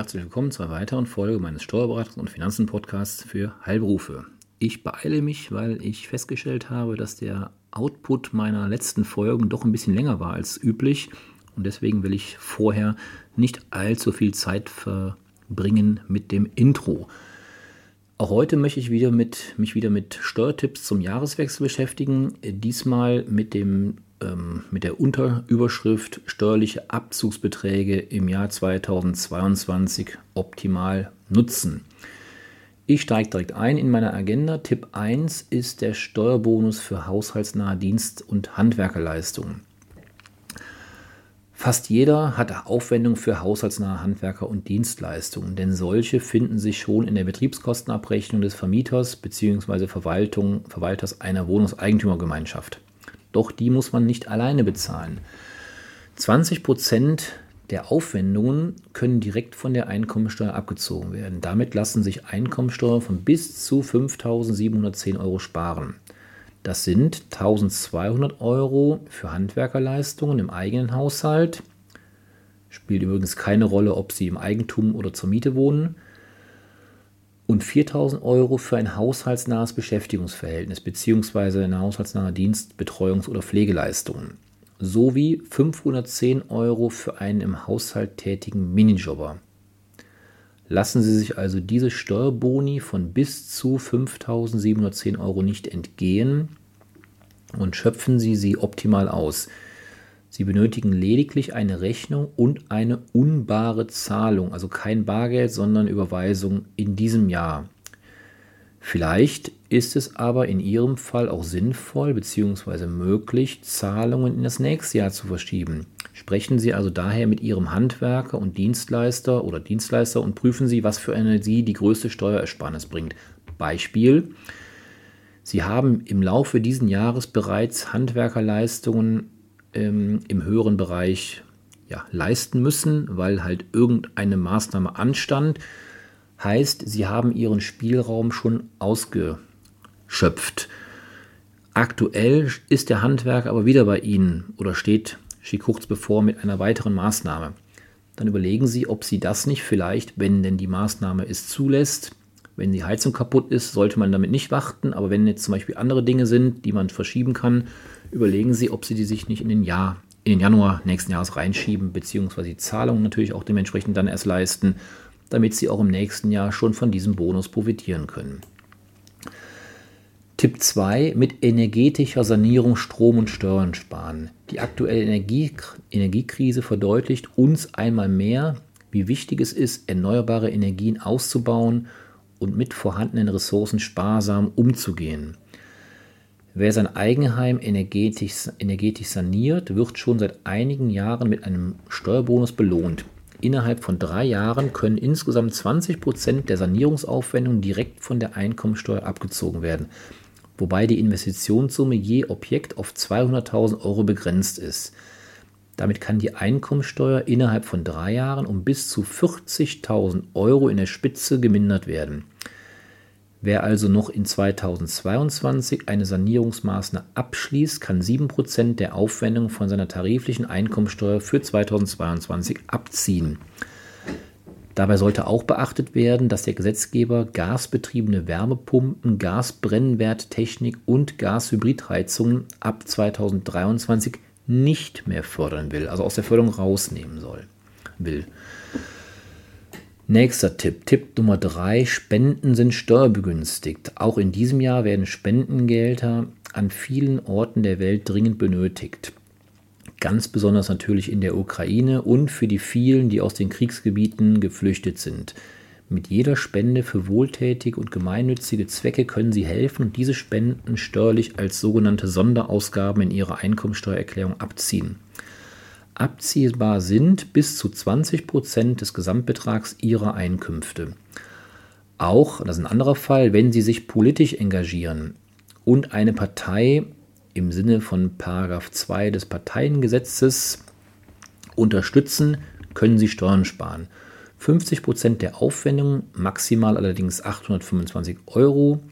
Herzlich willkommen zu einer weiteren Folge meines Steuerberatungs- und Finanzen-Podcasts für Heilberufe. Ich beeile mich, weil ich festgestellt habe, dass der Output meiner letzten Folgen doch ein bisschen länger war als üblich und deswegen will ich vorher nicht allzu viel Zeit verbringen mit dem Intro. Auch heute möchte ich wieder mit, mich wieder mit Steuertipps zum Jahreswechsel beschäftigen. Diesmal mit dem ähm, mit der Unterüberschrift steuerliche Abzugsbeträge im Jahr 2022 optimal nutzen. Ich steige direkt ein in meiner Agenda. Tipp 1 ist der Steuerbonus für haushaltsnahe Dienst- und Handwerkerleistungen. Fast jeder hat Aufwendungen für haushaltsnahe Handwerker und Dienstleistungen, denn solche finden sich schon in der Betriebskostenabrechnung des Vermieters bzw. Verwalters einer Wohnungseigentümergemeinschaft. Doch die muss man nicht alleine bezahlen. 20 Prozent der Aufwendungen können direkt von der Einkommensteuer abgezogen werden. Damit lassen sich Einkommensteuer von bis zu 5.710 Euro sparen. Das sind 1.200 Euro für Handwerkerleistungen im eigenen Haushalt. Spielt übrigens keine Rolle, ob Sie im Eigentum oder zur Miete wohnen und 4000 Euro für ein haushaltsnahes Beschäftigungsverhältnis bzw. eine haushaltsnahe Dienst-, Betreuungs- oder Pflegeleistungen sowie 510 Euro für einen im Haushalt tätigen Minijobber. Lassen Sie sich also diese Steuerboni von bis zu 5.710 Euro nicht entgehen und schöpfen Sie sie optimal aus. Sie benötigen lediglich eine Rechnung und eine unbare Zahlung, also kein Bargeld, sondern Überweisung in diesem Jahr. Vielleicht ist es aber in Ihrem Fall auch sinnvoll bzw. möglich, Zahlungen in das nächste Jahr zu verschieben. Sprechen Sie also daher mit Ihrem Handwerker und Dienstleister oder Dienstleister und prüfen Sie, was für eine Sie die größte Steuerersparnis bringt. Beispiel. Sie haben im Laufe dieses Jahres bereits Handwerkerleistungen ähm, im höheren Bereich ja, leisten müssen, weil halt irgendeine Maßnahme anstand. Heißt, sie haben ihren Spielraum schon ausgeschöpft. Aktuell ist der Handwerker aber wieder bei Ihnen oder steht sie kurz bevor mit einer weiteren Maßnahme. Dann überlegen Sie, ob Sie das nicht vielleicht, wenn denn die Maßnahme es zulässt, wenn die Heizung kaputt ist, sollte man damit nicht warten. Aber wenn jetzt zum Beispiel andere Dinge sind, die man verschieben kann, überlegen Sie, ob Sie die sich nicht in den, Jahr, in den Januar nächsten Jahres reinschieben, beziehungsweise die Zahlungen natürlich auch dementsprechend dann erst leisten, damit Sie auch im nächsten Jahr schon von diesem Bonus profitieren können. Tipp 2. Mit energetischer Sanierung Strom und Steuern sparen. Die aktuelle Energie Energiekrise verdeutlicht uns einmal mehr, wie wichtig es ist, erneuerbare Energien auszubauen und mit vorhandenen Ressourcen sparsam umzugehen. Wer sein Eigenheim energetisch, energetisch saniert, wird schon seit einigen Jahren mit einem Steuerbonus belohnt. Innerhalb von drei Jahren können insgesamt 20 Prozent der Sanierungsaufwendungen direkt von der Einkommensteuer abgezogen werden, wobei die Investitionssumme je Objekt auf 200.000 Euro begrenzt ist. Damit kann die Einkommensteuer innerhalb von drei Jahren um bis zu 40.000 Euro in der Spitze gemindert werden. Wer also noch in 2022 eine Sanierungsmaßnahme abschließt, kann 7% der Aufwendung von seiner tariflichen Einkommensteuer für 2022 abziehen. Dabei sollte auch beachtet werden, dass der Gesetzgeber gasbetriebene Wärmepumpen, Gasbrennwerttechnik und Gashybridheizungen ab 2023 nicht mehr fördern will, also aus der Förderung rausnehmen soll, will. Nächster Tipp, Tipp Nummer 3, Spenden sind steuerbegünstigt. Auch in diesem Jahr werden Spendengelder an vielen Orten der Welt dringend benötigt. Ganz besonders natürlich in der Ukraine und für die vielen, die aus den Kriegsgebieten geflüchtet sind. Mit jeder Spende für wohltätige und gemeinnützige Zwecke können Sie helfen und diese Spenden steuerlich als sogenannte Sonderausgaben in Ihrer Einkommensteuererklärung abziehen. Abziehbar sind bis zu 20 Prozent des Gesamtbetrags Ihrer Einkünfte. Auch, das ist ein anderer Fall, wenn Sie sich politisch engagieren und eine Partei im Sinne von 2 des Parteiengesetzes unterstützen, können Sie Steuern sparen. 50 Prozent der Aufwendungen, maximal allerdings 825 Euro,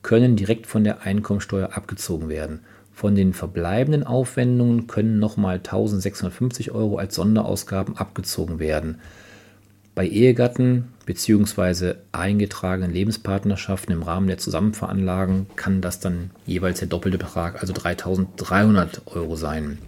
können direkt von der Einkommensteuer abgezogen werden. Von den verbleibenden Aufwendungen können nochmal 1650 Euro als Sonderausgaben abgezogen werden. Bei Ehegatten bzw. eingetragenen Lebenspartnerschaften im Rahmen der Zusammenveranlagen kann das dann jeweils der doppelte Betrag, also 3.300 Euro sein.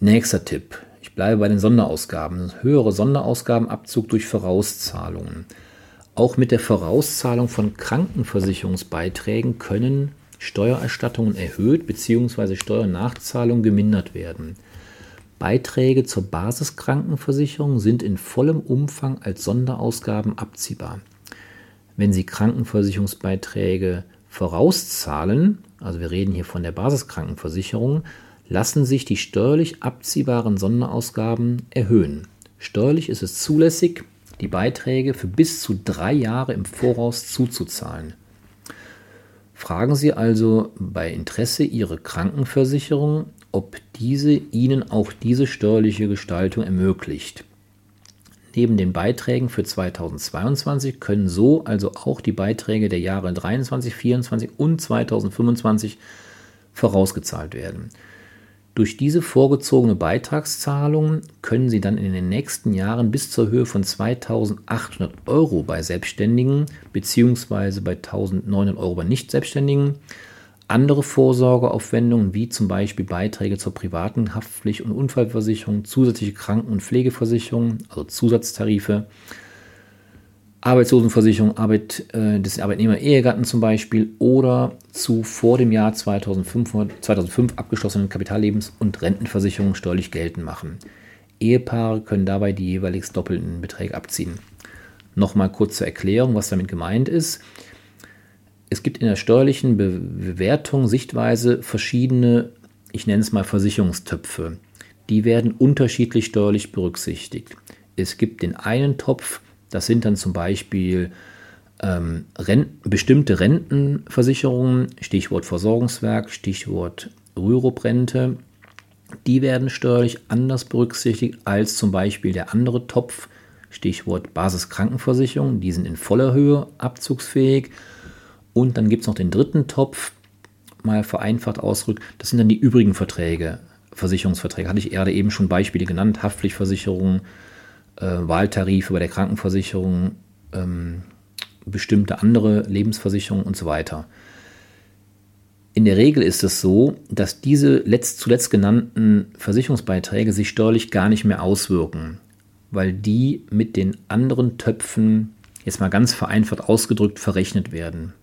Nächster Tipp. Ich bleibe bei den Sonderausgaben. Höhere Sonderausgabenabzug durch Vorauszahlungen. Auch mit der Vorauszahlung von Krankenversicherungsbeiträgen können Steuererstattungen erhöht bzw. Steuernachzahlungen gemindert werden. Beiträge zur Basiskrankenversicherung sind in vollem Umfang als Sonderausgaben abziehbar. Wenn Sie Krankenversicherungsbeiträge vorauszahlen, also wir reden hier von der Basiskrankenversicherung, lassen sich die steuerlich abziehbaren Sonderausgaben erhöhen. Steuerlich ist es zulässig, die Beiträge für bis zu drei Jahre im Voraus zuzuzahlen. Fragen Sie also bei Interesse Ihre Krankenversicherung, ob diese Ihnen auch diese steuerliche Gestaltung ermöglicht. Neben den Beiträgen für 2022 können so also auch die Beiträge der Jahre 23, 24 und 2025 vorausgezahlt werden. Durch diese vorgezogene Beitragszahlung können Sie dann in den nächsten Jahren bis zur Höhe von 2.800 Euro bei Selbstständigen bzw. bei 1.900 Euro bei Nicht-Selbstständigen andere Vorsorgeaufwendungen wie zum Beispiel Beiträge zur privaten Haftpflicht- und Unfallversicherung, zusätzliche Kranken- und Pflegeversicherung, also Zusatztarife, Arbeitslosenversicherung Arbeit, äh, des Arbeitnehmer-Ehegatten zum Beispiel oder zu vor dem Jahr 2005, 2005 abgeschlossenen Kapitallebens- und Rentenversicherungen steuerlich geltend machen. Ehepaare können dabei die jeweils doppelten Beträge abziehen. Nochmal kurz zur Erklärung, was damit gemeint ist. Es gibt in der steuerlichen Bewertung, Sichtweise verschiedene, ich nenne es mal Versicherungstöpfe. Die werden unterschiedlich steuerlich berücksichtigt. Es gibt den einen Topf, das sind dann zum Beispiel ähm, Renten, bestimmte Rentenversicherungen, Stichwort Versorgungswerk, Stichwort Rürup-Rente. Die werden steuerlich anders berücksichtigt als zum Beispiel der andere Topf, Stichwort Basiskrankenversicherung. Die sind in voller Höhe abzugsfähig. Und dann gibt es noch den dritten Topf, mal vereinfacht ausgedrückt, das sind dann die übrigen Verträge, Versicherungsverträge. Hatte ich gerade eben schon Beispiele genannt, Haftpflichtversicherung, äh, Wahltarife bei der Krankenversicherung, ähm, bestimmte andere Lebensversicherungen und so weiter. In der Regel ist es so, dass diese letzt, zuletzt genannten Versicherungsbeiträge sich steuerlich gar nicht mehr auswirken, weil die mit den anderen Töpfen, jetzt mal ganz vereinfacht ausgedrückt, verrechnet werden.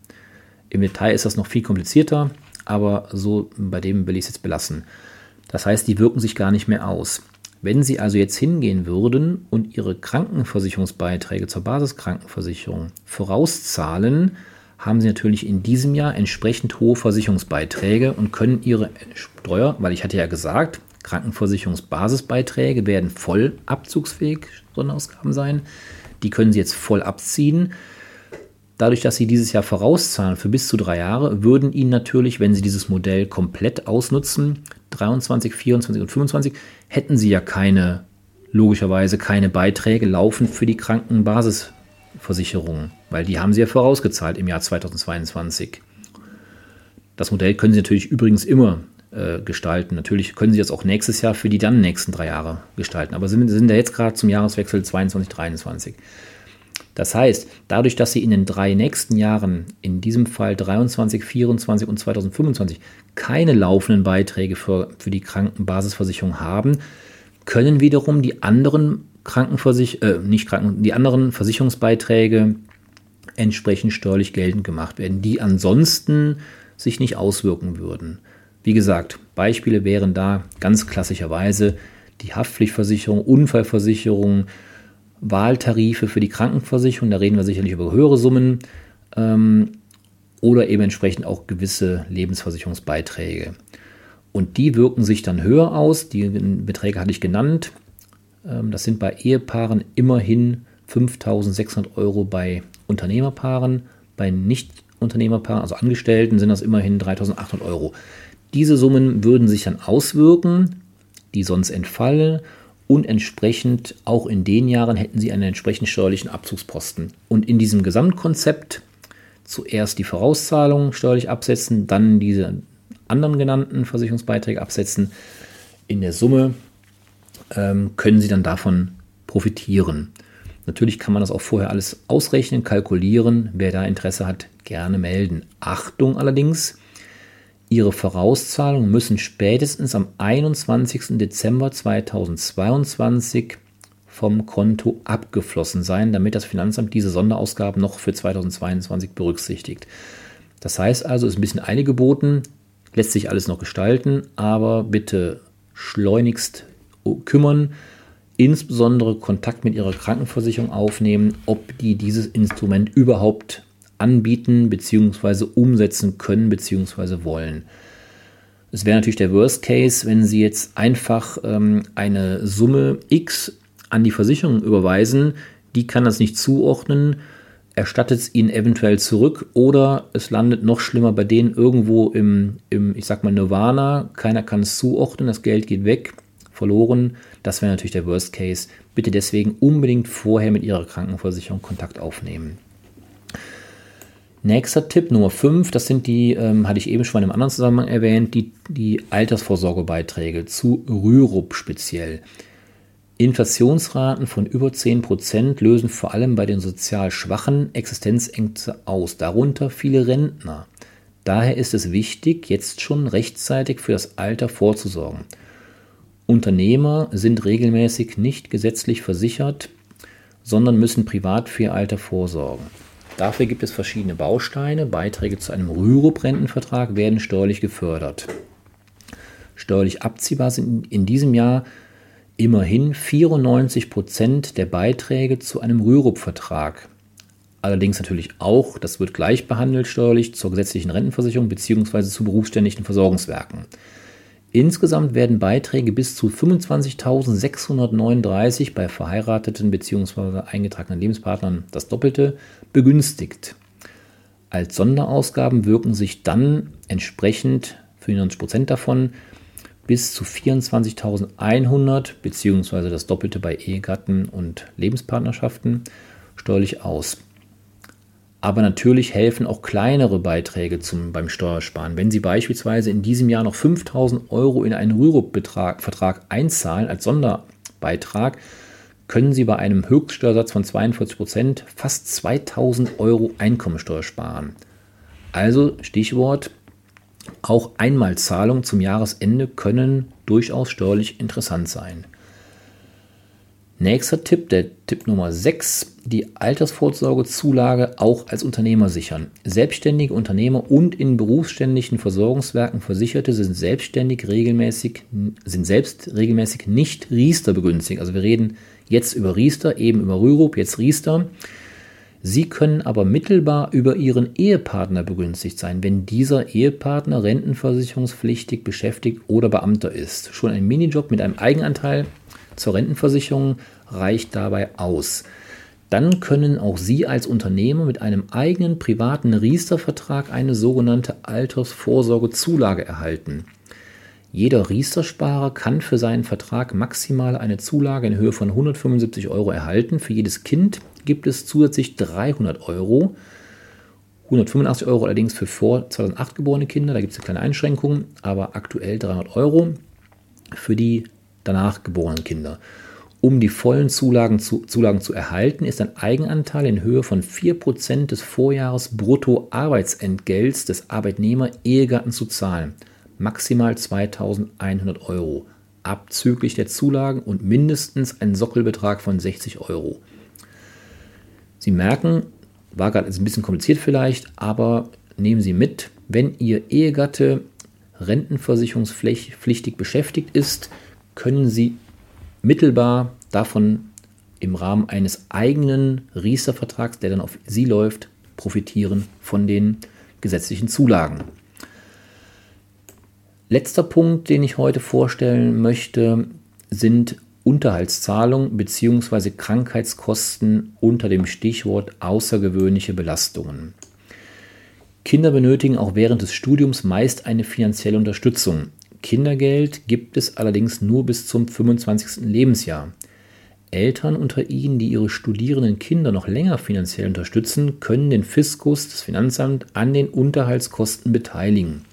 Im Detail ist das noch viel komplizierter, aber so bei dem will ich es jetzt belassen. Das heißt, die wirken sich gar nicht mehr aus. Wenn Sie also jetzt hingehen würden und Ihre Krankenversicherungsbeiträge zur Basiskrankenversicherung vorauszahlen, haben Sie natürlich in diesem Jahr entsprechend hohe Versicherungsbeiträge und können Ihre Steuer, weil ich hatte ja gesagt, Krankenversicherungsbasisbeiträge werden voll abzugsfähig, Sonderausgaben sein. Die können Sie jetzt voll abziehen. Dadurch, dass Sie dieses Jahr vorauszahlen für bis zu drei Jahre, würden Ihnen natürlich, wenn Sie dieses Modell komplett ausnutzen, 23, 24 und 25, hätten Sie ja keine, logischerweise keine Beiträge laufen für die Krankenbasisversicherung, weil die haben Sie ja vorausgezahlt im Jahr 2022. Das Modell können Sie natürlich übrigens immer äh, gestalten. Natürlich können Sie das auch nächstes Jahr für die dann nächsten drei Jahre gestalten, aber sind, sind ja jetzt gerade zum Jahreswechsel 22, 23. Das heißt, dadurch, dass Sie in den drei nächsten Jahren, in diesem Fall 23, 24 und 2025, keine laufenden Beiträge für, für die Krankenbasisversicherung haben, können wiederum die anderen Krankenversich äh, nicht Kranken, die anderen Versicherungsbeiträge entsprechend steuerlich geltend gemacht werden, die ansonsten sich nicht auswirken würden. Wie gesagt, Beispiele wären da ganz klassischerweise die Haftpflichtversicherung, Unfallversicherung, Wahltarife für die Krankenversicherung, da reden wir sicherlich über höhere Summen, ähm, oder eben entsprechend auch gewisse Lebensversicherungsbeiträge. Und die wirken sich dann höher aus. Die Beträge hatte ich genannt. Ähm, das sind bei Ehepaaren immerhin 5.600 Euro bei Unternehmerpaaren. Bei Nicht-Unternehmerpaaren, also Angestellten, sind das immerhin 3.800 Euro. Diese Summen würden sich dann auswirken, die sonst entfallen und entsprechend auch in den Jahren hätten sie einen entsprechend steuerlichen Abzugsposten. Und in diesem Gesamtkonzept zuerst die Vorauszahlung steuerlich absetzen, dann diese anderen genannten Versicherungsbeiträge absetzen. In der Summe ähm, können Sie dann davon profitieren. Natürlich kann man das auch vorher alles ausrechnen, kalkulieren. Wer da Interesse hat, gerne melden. Achtung allerdings, Ihre Vorauszahlungen müssen spätestens am 21. Dezember 2022 vom Konto abgeflossen sein, damit das Finanzamt diese Sonderausgaben noch für 2022 berücksichtigt. Das heißt also, es ist ein bisschen eine geboten, lässt sich alles noch gestalten, aber bitte schleunigst kümmern, insbesondere Kontakt mit Ihrer Krankenversicherung aufnehmen, ob die dieses Instrument überhaupt anbieten bzw. umsetzen können bzw. wollen. Es wäre natürlich der Worst Case, wenn Sie jetzt einfach ähm, eine Summe X an die Versicherung überweisen, die kann das nicht zuordnen, erstattet es ihnen eventuell zurück oder es landet noch schlimmer bei denen irgendwo im, im ich sag mal, Nirvana, keiner kann es zuordnen, das Geld geht weg, verloren. Das wäre natürlich der Worst Case. Bitte deswegen unbedingt vorher mit Ihrer Krankenversicherung Kontakt aufnehmen. Nächster Tipp Nummer 5, das sind die, ähm, hatte ich eben schon in einem anderen Zusammenhang erwähnt, die, die Altersvorsorgebeiträge zu Rürup speziell. Inflationsraten von über 10% lösen vor allem bei den sozial Schwachen Existenzängste aus, darunter viele Rentner. Daher ist es wichtig, jetzt schon rechtzeitig für das Alter vorzusorgen. Unternehmer sind regelmäßig nicht gesetzlich versichert, sondern müssen privat für ihr Alter vorsorgen. Dafür gibt es verschiedene Bausteine. Beiträge zu einem Rürup-Rentenvertrag werden steuerlich gefördert. Steuerlich abziehbar sind in diesem Jahr immerhin 94 Prozent der Beiträge zu einem Rürup-Vertrag. Allerdings natürlich auch, das wird gleich behandelt steuerlich zur gesetzlichen Rentenversicherung bzw. zu berufsständischen Versorgungswerken. Insgesamt werden Beiträge bis zu 25.639 bei verheirateten bzw. eingetragenen Lebenspartnern das Doppelte begünstigt. Als Sonderausgaben wirken sich dann entsprechend 95 Prozent davon bis zu 24.100 bzw. das Doppelte bei Ehegatten und Lebenspartnerschaften steuerlich aus. Aber natürlich helfen auch kleinere Beiträge zum, beim Steuersparen. Wenn Sie beispielsweise in diesem Jahr noch 5000 Euro in einen Rürup-Vertrag einzahlen als Sonderbeitrag, können Sie bei einem Höchststeuersatz von 42 Prozent fast 2000 Euro Einkommensteuer sparen. Also Stichwort auch Einmalzahlungen zum Jahresende können durchaus steuerlich interessant sein. Nächster Tipp, der Tipp Nummer 6, die Altersvorsorgezulage auch als Unternehmer sichern. Selbstständige Unternehmer und in berufsständischen Versorgungswerken Versicherte sind selbstständig regelmäßig, sind selbst regelmäßig nicht Riester begünstigt. Also wir reden jetzt über Riester, eben über Rürup, jetzt Riester. Sie können aber mittelbar über Ihren Ehepartner begünstigt sein, wenn dieser Ehepartner rentenversicherungspflichtig beschäftigt oder Beamter ist. Schon ein Minijob mit einem Eigenanteil zur Rentenversicherung reicht dabei aus. Dann können auch Sie als Unternehmer mit einem eigenen privaten Riester-Vertrag eine sogenannte Altersvorsorgezulage erhalten. Jeder Riester-Sparer kann für seinen Vertrag maximal eine Zulage in Höhe von 175 Euro erhalten. Für jedes Kind gibt es zusätzlich 300 Euro. 185 Euro allerdings für vor 2008 geborene Kinder, da gibt es eine kleine Einschränkung, aber aktuell 300 Euro für die danach geborenen Kinder. Um die vollen Zulagen zu, Zulagen zu erhalten, ist ein Eigenanteil in Höhe von 4% des Vorjahres Bruttoarbeitsentgelts des Arbeitnehmer-Ehegatten zu zahlen. Maximal 2100 Euro, abzüglich der Zulagen und mindestens ein Sockelbetrag von 60 Euro. Sie merken, war gerade ein bisschen kompliziert vielleicht, aber nehmen Sie mit, wenn Ihr Ehegatte rentenversicherungspflichtig beschäftigt ist, können Sie mittelbar davon im Rahmen eines eigenen Riester-Vertrags, der dann auf Sie läuft, profitieren von den gesetzlichen Zulagen. Letzter Punkt, den ich heute vorstellen möchte, sind Unterhaltszahlung bzw. Krankheitskosten unter dem Stichwort außergewöhnliche Belastungen. Kinder benötigen auch während des Studiums meist eine finanzielle Unterstützung. Kindergeld gibt es allerdings nur bis zum 25. Lebensjahr. Eltern unter ihnen, die ihre studierenden Kinder noch länger finanziell unterstützen, können den Fiskus, das Finanzamt, an den Unterhaltskosten beteiligen.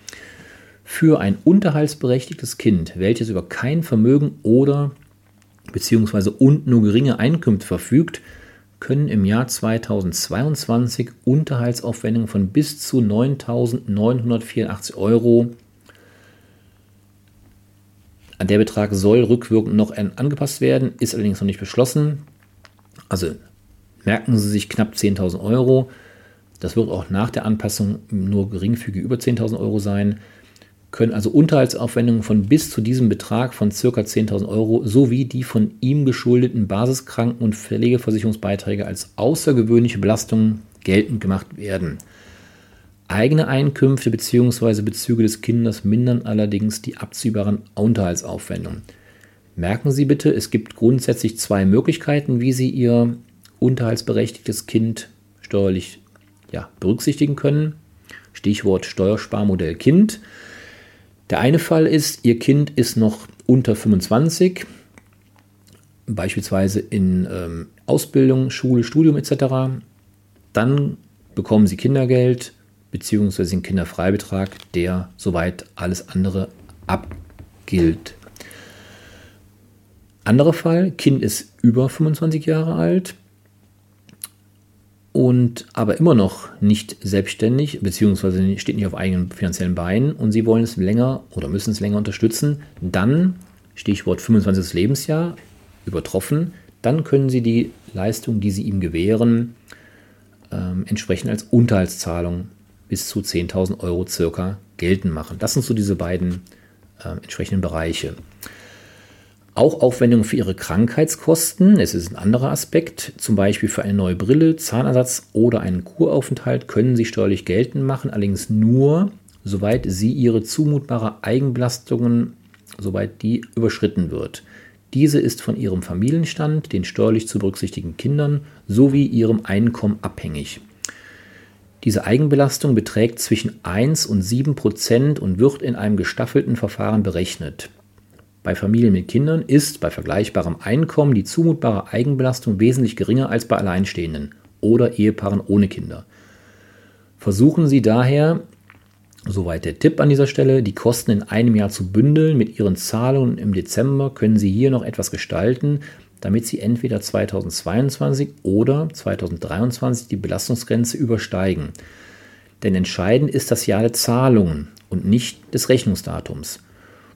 Für ein unterhaltsberechtigtes Kind, welches über kein Vermögen oder bzw. und nur geringe Einkünfte verfügt, können im Jahr 2022 Unterhaltsaufwendungen von bis zu 9.984 Euro der Betrag soll rückwirkend noch angepasst werden, ist allerdings noch nicht beschlossen. Also merken Sie sich knapp 10.000 Euro. Das wird auch nach der Anpassung nur geringfügig über 10.000 Euro sein. Können also Unterhaltsaufwendungen von bis zu diesem Betrag von ca. 10.000 Euro sowie die von ihm geschuldeten Basiskranken- und Pflegeversicherungsbeiträge als außergewöhnliche Belastungen geltend gemacht werden. Eigene Einkünfte bzw. Bezüge des Kindes mindern allerdings die abziehbaren Unterhaltsaufwendungen. Merken Sie bitte, es gibt grundsätzlich zwei Möglichkeiten, wie Sie Ihr unterhaltsberechtigtes Kind steuerlich ja, berücksichtigen können. Stichwort Steuersparmodell Kind. Der eine Fall ist, Ihr Kind ist noch unter 25, beispielsweise in ähm, Ausbildung, Schule, Studium etc. Dann bekommen Sie Kindergeld bzw. den Kinderfreibetrag, der soweit alles andere abgilt. Anderer Fall, Kind ist über 25 Jahre alt, und aber immer noch nicht selbstständig, beziehungsweise steht nicht auf eigenen finanziellen Beinen und Sie wollen es länger oder müssen es länger unterstützen, dann, Stichwort 25. Lebensjahr, übertroffen, dann können Sie die Leistung, die Sie ihm gewähren, äh, entsprechend als Unterhaltszahlung bis zu 10.000 Euro circa geltend machen. Das sind so diese beiden äh, entsprechenden Bereiche. Auch Aufwendungen für ihre Krankheitskosten, es ist ein anderer Aspekt, zum Beispiel für eine neue Brille, Zahnersatz oder einen Kuraufenthalt können Sie steuerlich geltend machen, allerdings nur, soweit Sie Ihre zumutbare Eigenbelastungen, soweit die überschritten wird. Diese ist von Ihrem Familienstand, den steuerlich zu berücksichtigen Kindern sowie Ihrem Einkommen abhängig. Diese Eigenbelastung beträgt zwischen 1 und 7 Prozent und wird in einem gestaffelten Verfahren berechnet. Bei Familien mit Kindern ist bei vergleichbarem Einkommen die zumutbare Eigenbelastung wesentlich geringer als bei Alleinstehenden oder Ehepaaren ohne Kinder. Versuchen Sie daher, soweit der Tipp an dieser Stelle, die Kosten in einem Jahr zu bündeln. Mit Ihren Zahlungen im Dezember können Sie hier noch etwas gestalten, damit Sie entweder 2022 oder 2023 die Belastungsgrenze übersteigen. Denn entscheidend ist das Jahr der Zahlungen und nicht des Rechnungsdatums.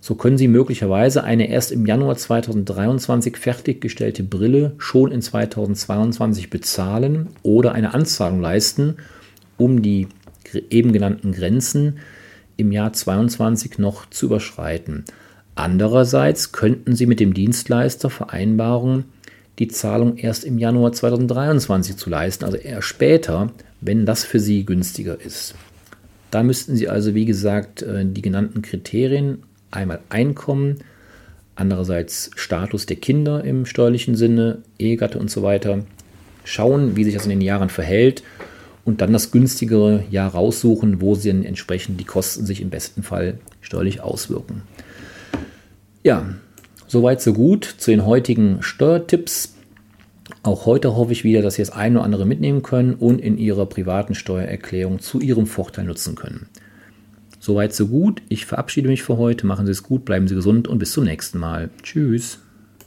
So können Sie möglicherweise eine erst im Januar 2023 fertiggestellte Brille schon in 2022 bezahlen oder eine Anzahlung leisten, um die eben genannten Grenzen im Jahr 2022 noch zu überschreiten. Andererseits könnten Sie mit dem Dienstleister vereinbaren, die Zahlung erst im Januar 2023 zu leisten, also eher später, wenn das für Sie günstiger ist. Da müssten Sie also, wie gesagt, äh, die genannten Kriterien einmal Einkommen, andererseits Status der Kinder im steuerlichen Sinne, Ehegatte und so weiter. Schauen, wie sich das in den Jahren verhält und dann das günstigere Jahr raussuchen, wo sie dann entsprechend die Kosten sich im besten Fall steuerlich auswirken. Ja, soweit so gut zu den heutigen Steuertipps. Auch heute hoffe ich wieder, dass Sie das eine oder andere mitnehmen können und in Ihrer privaten Steuererklärung zu Ihrem Vorteil nutzen können. Soweit, so gut. Ich verabschiede mich für heute. Machen Sie es gut, bleiben Sie gesund und bis zum nächsten Mal. Tschüss.